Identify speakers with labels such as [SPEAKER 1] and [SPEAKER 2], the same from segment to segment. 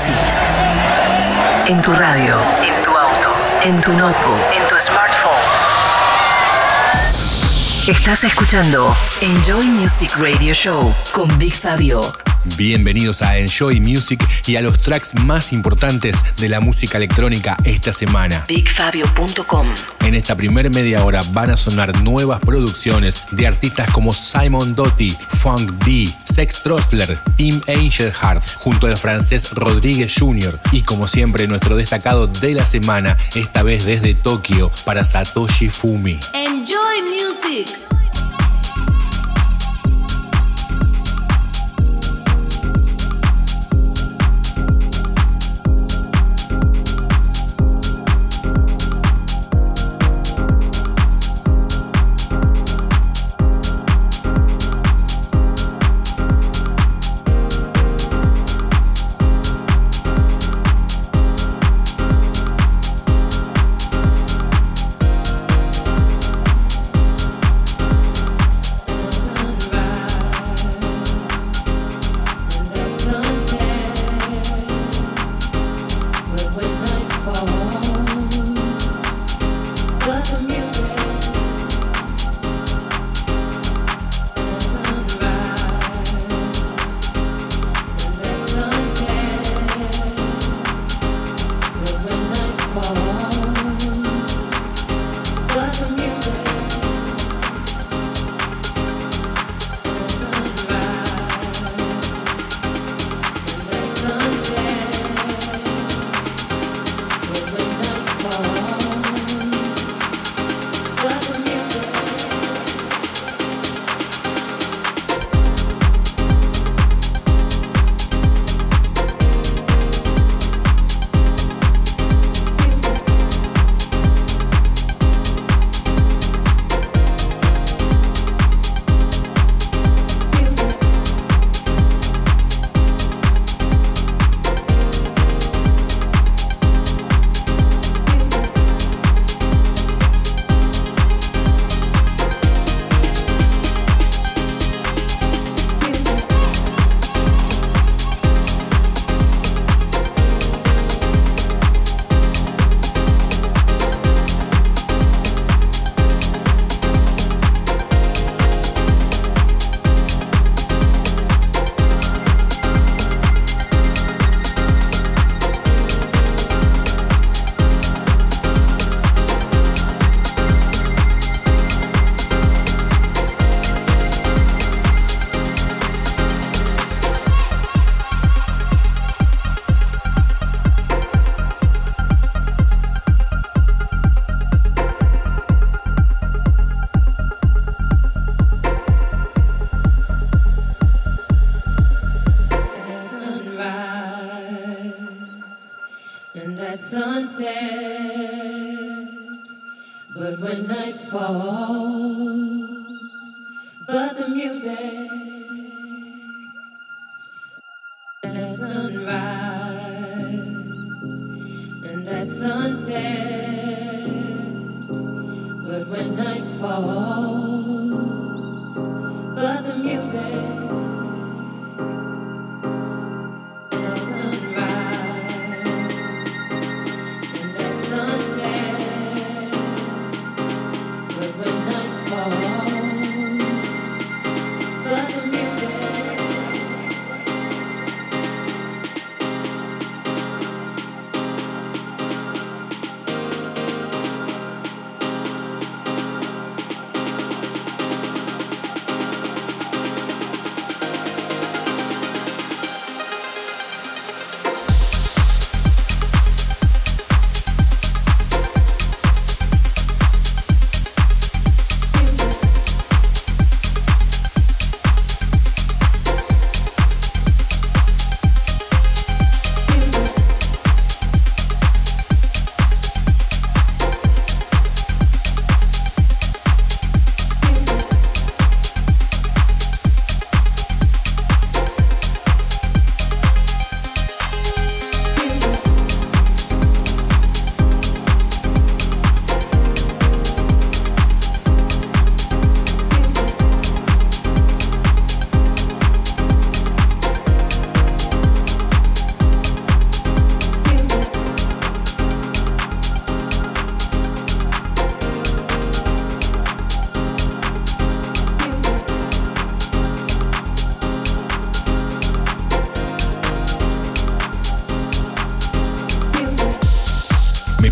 [SPEAKER 1] Music. En tu radio, en tu auto, en tu notebook, en tu smartphone. Estás escuchando Enjoy Music Radio Show con Big Fabio.
[SPEAKER 2] Bienvenidos a Enjoy Music y a los tracks más importantes de la música electrónica esta semana.
[SPEAKER 1] BigFabio.com
[SPEAKER 2] En esta primer media hora van a sonar nuevas producciones de artistas como Simon Doty, Funk D, Sex Trostler, Tim Angelhart, junto al francés Rodríguez Jr. Y como siempre, nuestro destacado de la semana, esta vez desde Tokio, para Satoshi Fumi.
[SPEAKER 3] Enjoy music.
[SPEAKER 4] follow. Night falls, but the music and that sunrise and that sunset. But when night falls, but the music.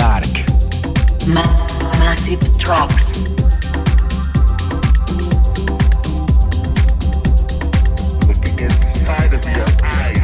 [SPEAKER 2] Dark.
[SPEAKER 1] Ma Massive Tracks.
[SPEAKER 5] Looking inside of your eyes.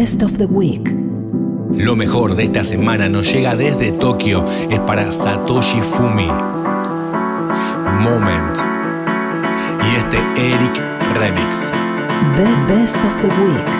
[SPEAKER 6] Best of the Week.
[SPEAKER 2] Lo mejor de esta semana nos llega desde Tokio, es para Satoshi Fumi. Moment. Y este Eric Remix.
[SPEAKER 6] Be- Best of the Week.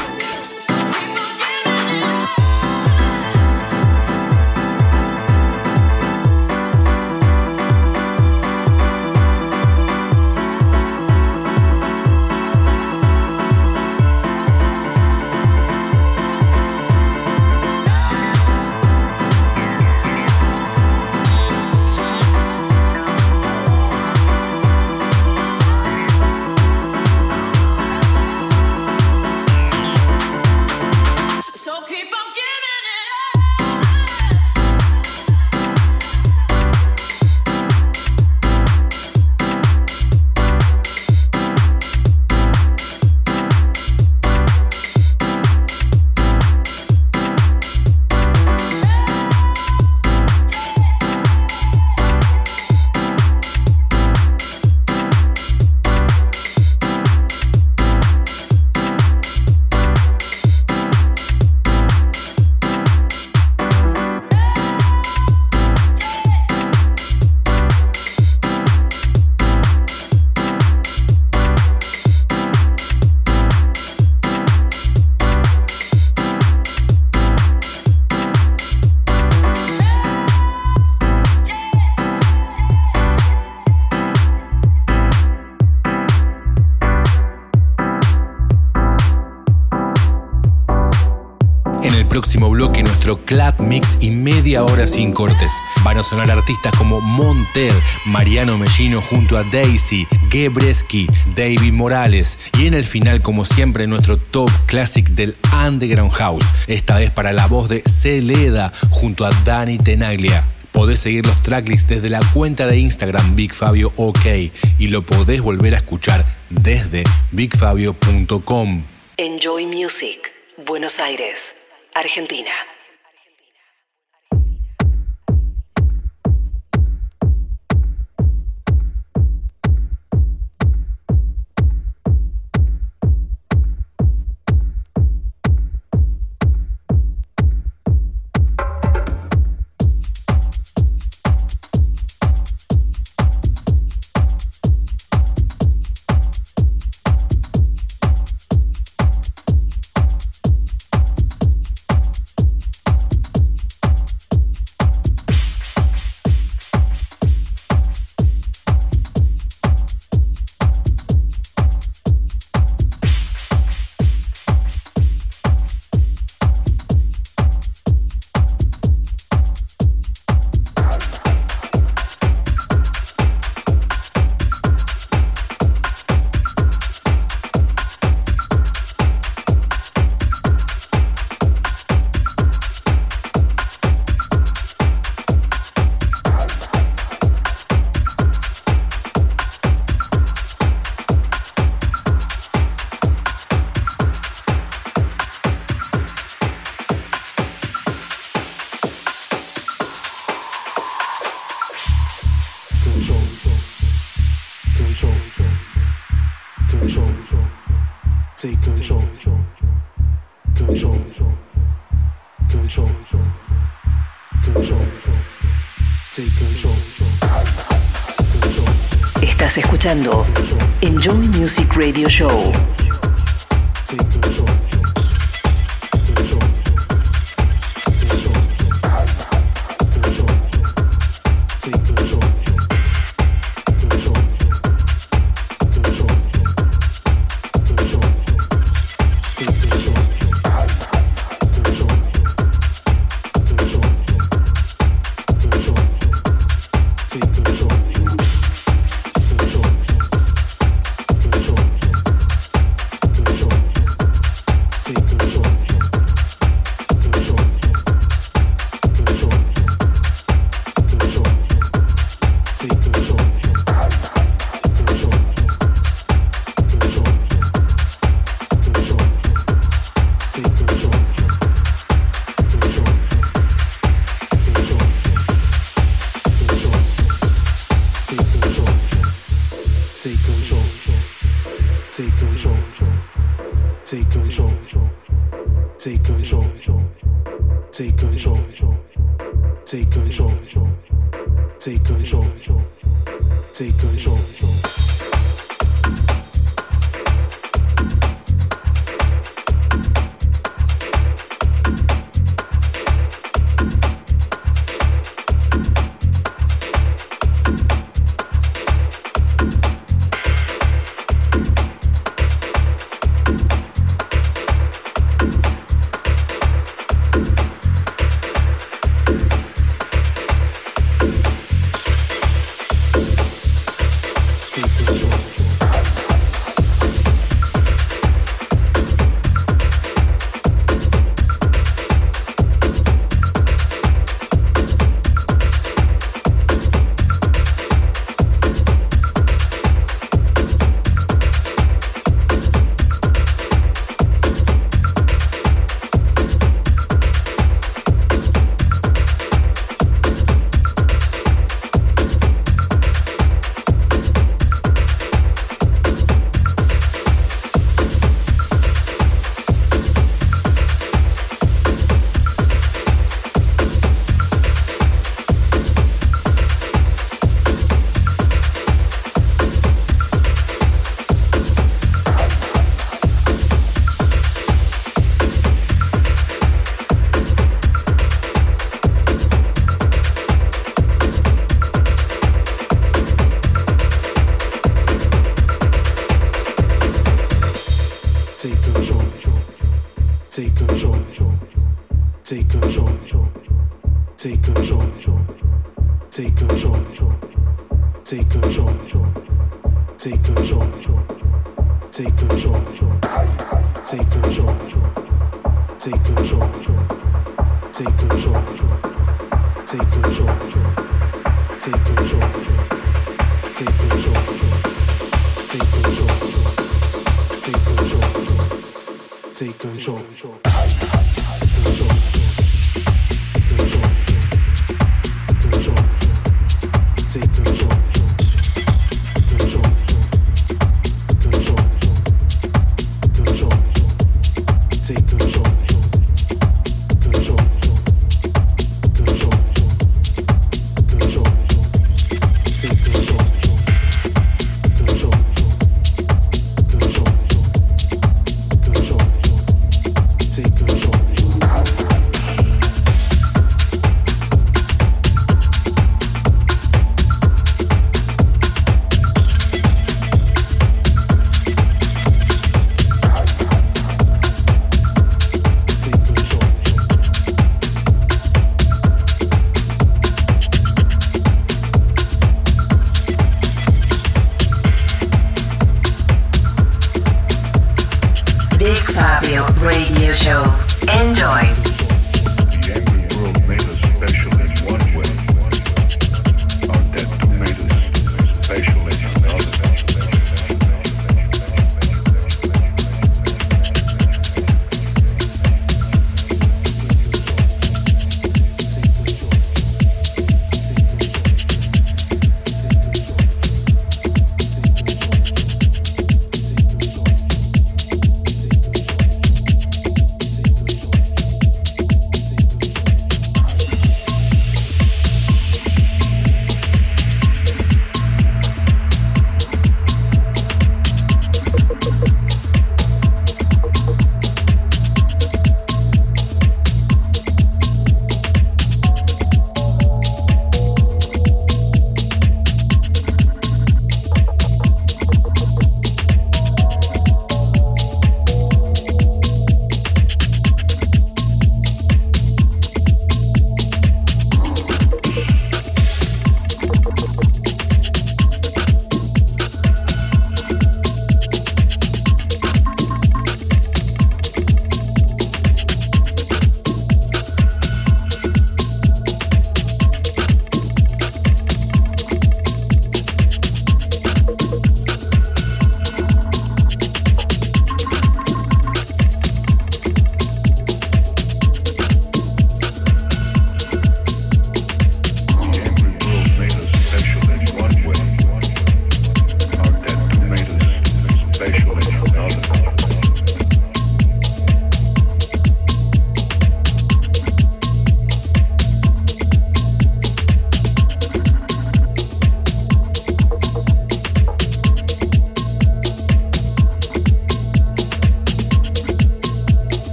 [SPEAKER 2] Sin cortes. Van a sonar artistas como Montel, Mariano Mellino junto a Daisy, Gebreski, David Morales. Y en el final, como siempre, nuestro top classic del Underground House. Esta vez para la voz de Celeda junto a Dani Tenaglia. Podés seguir los tracklists desde la cuenta de Instagram BigFabio OK y lo podés volver a escuchar desde bigfabio.com.
[SPEAKER 6] Enjoy Music, Buenos Aires, Argentina. Escuchando Enjoy Music Radio Show.
[SPEAKER 7] Take control, take control, take control, take control, take control, take control, take control. Take control. Take control. Take control. Take control. Take control. Take control. Take control. Take control. Take control.
[SPEAKER 6] Take control. Take control. Take control. Take control. Take control. Take control. Control. Control. Control. Take. Control.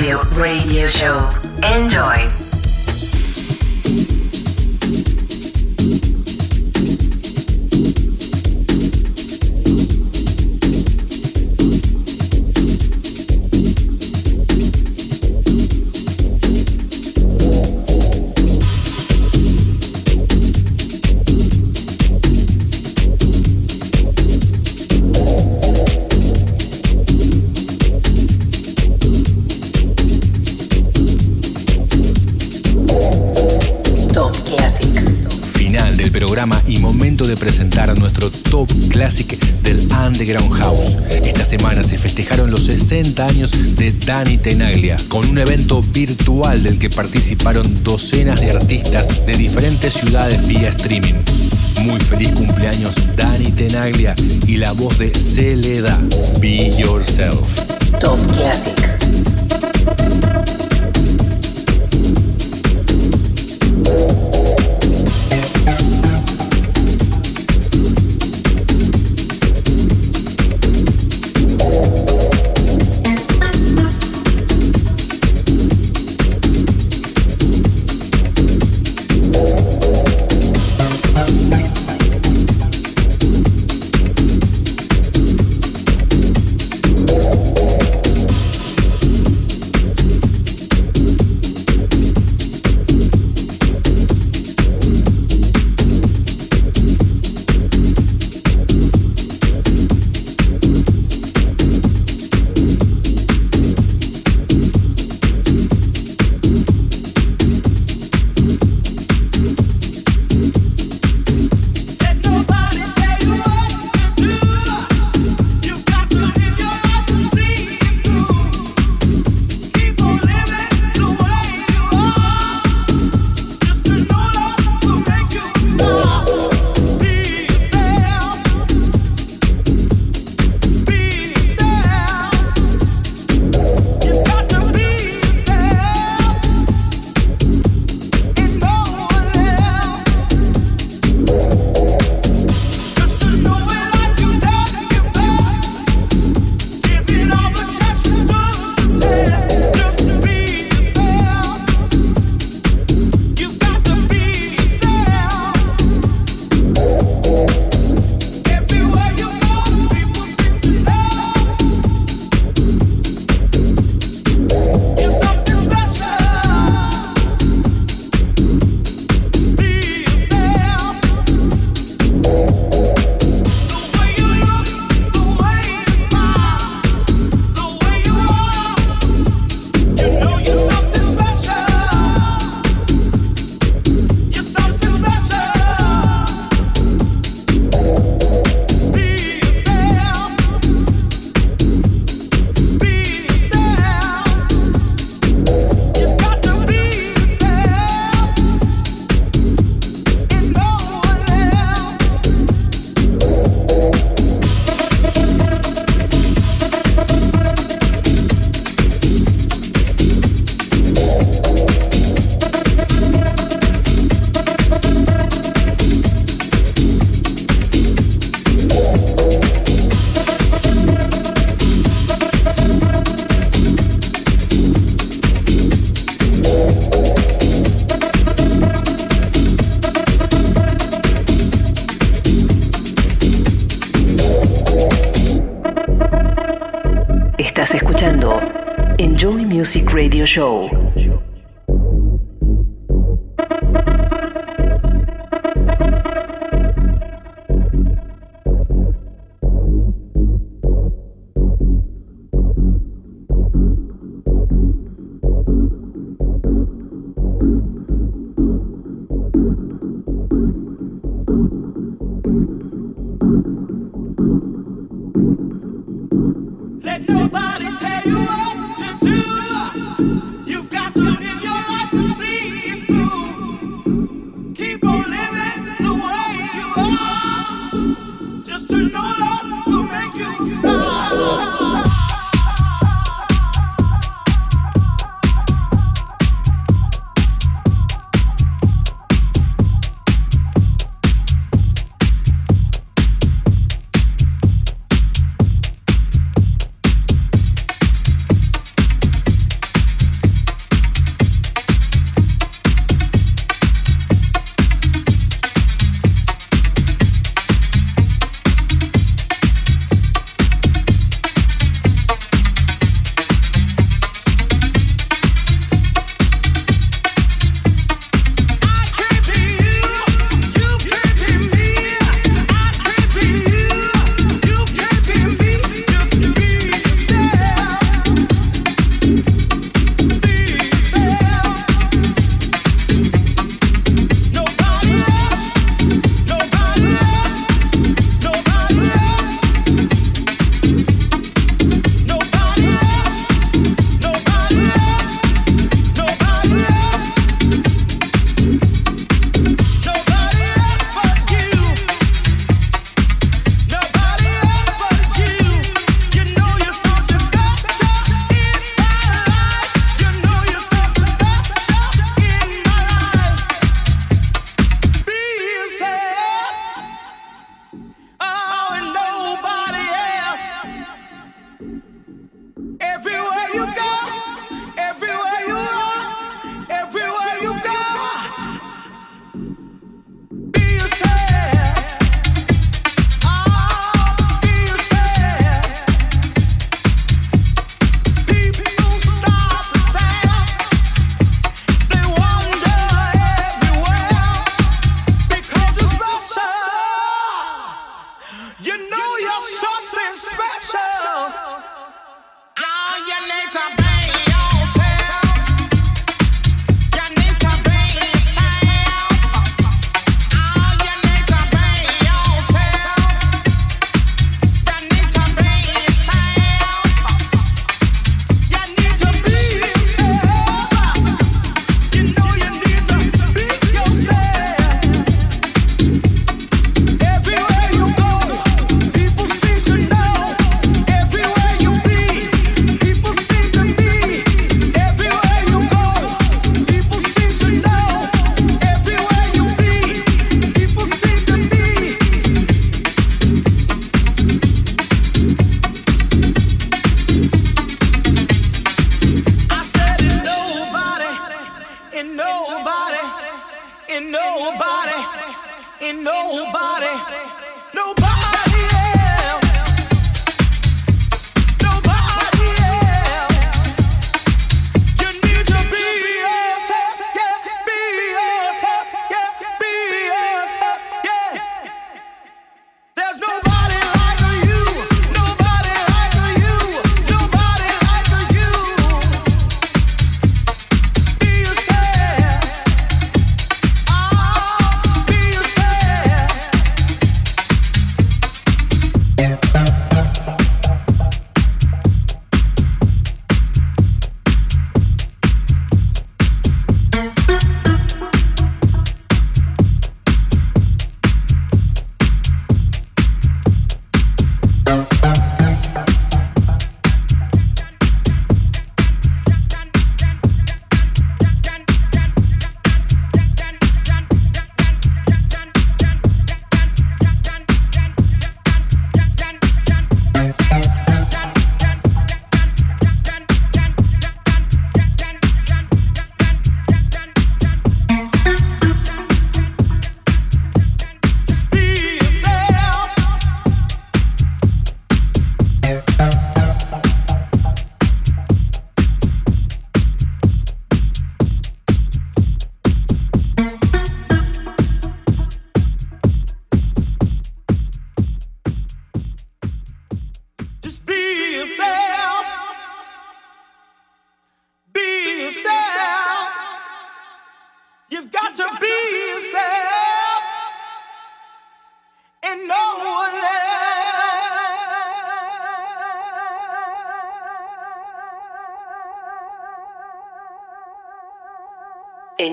[SPEAKER 1] Radio Show. Enjoy.
[SPEAKER 2] años de Dani Tenaglia, con un evento virtual del que participaron docenas de artistas de diferentes ciudades vía streaming. Muy feliz cumpleaños Dani Tenaglia y la voz de Celeda, Be Yourself.
[SPEAKER 1] Top Classic.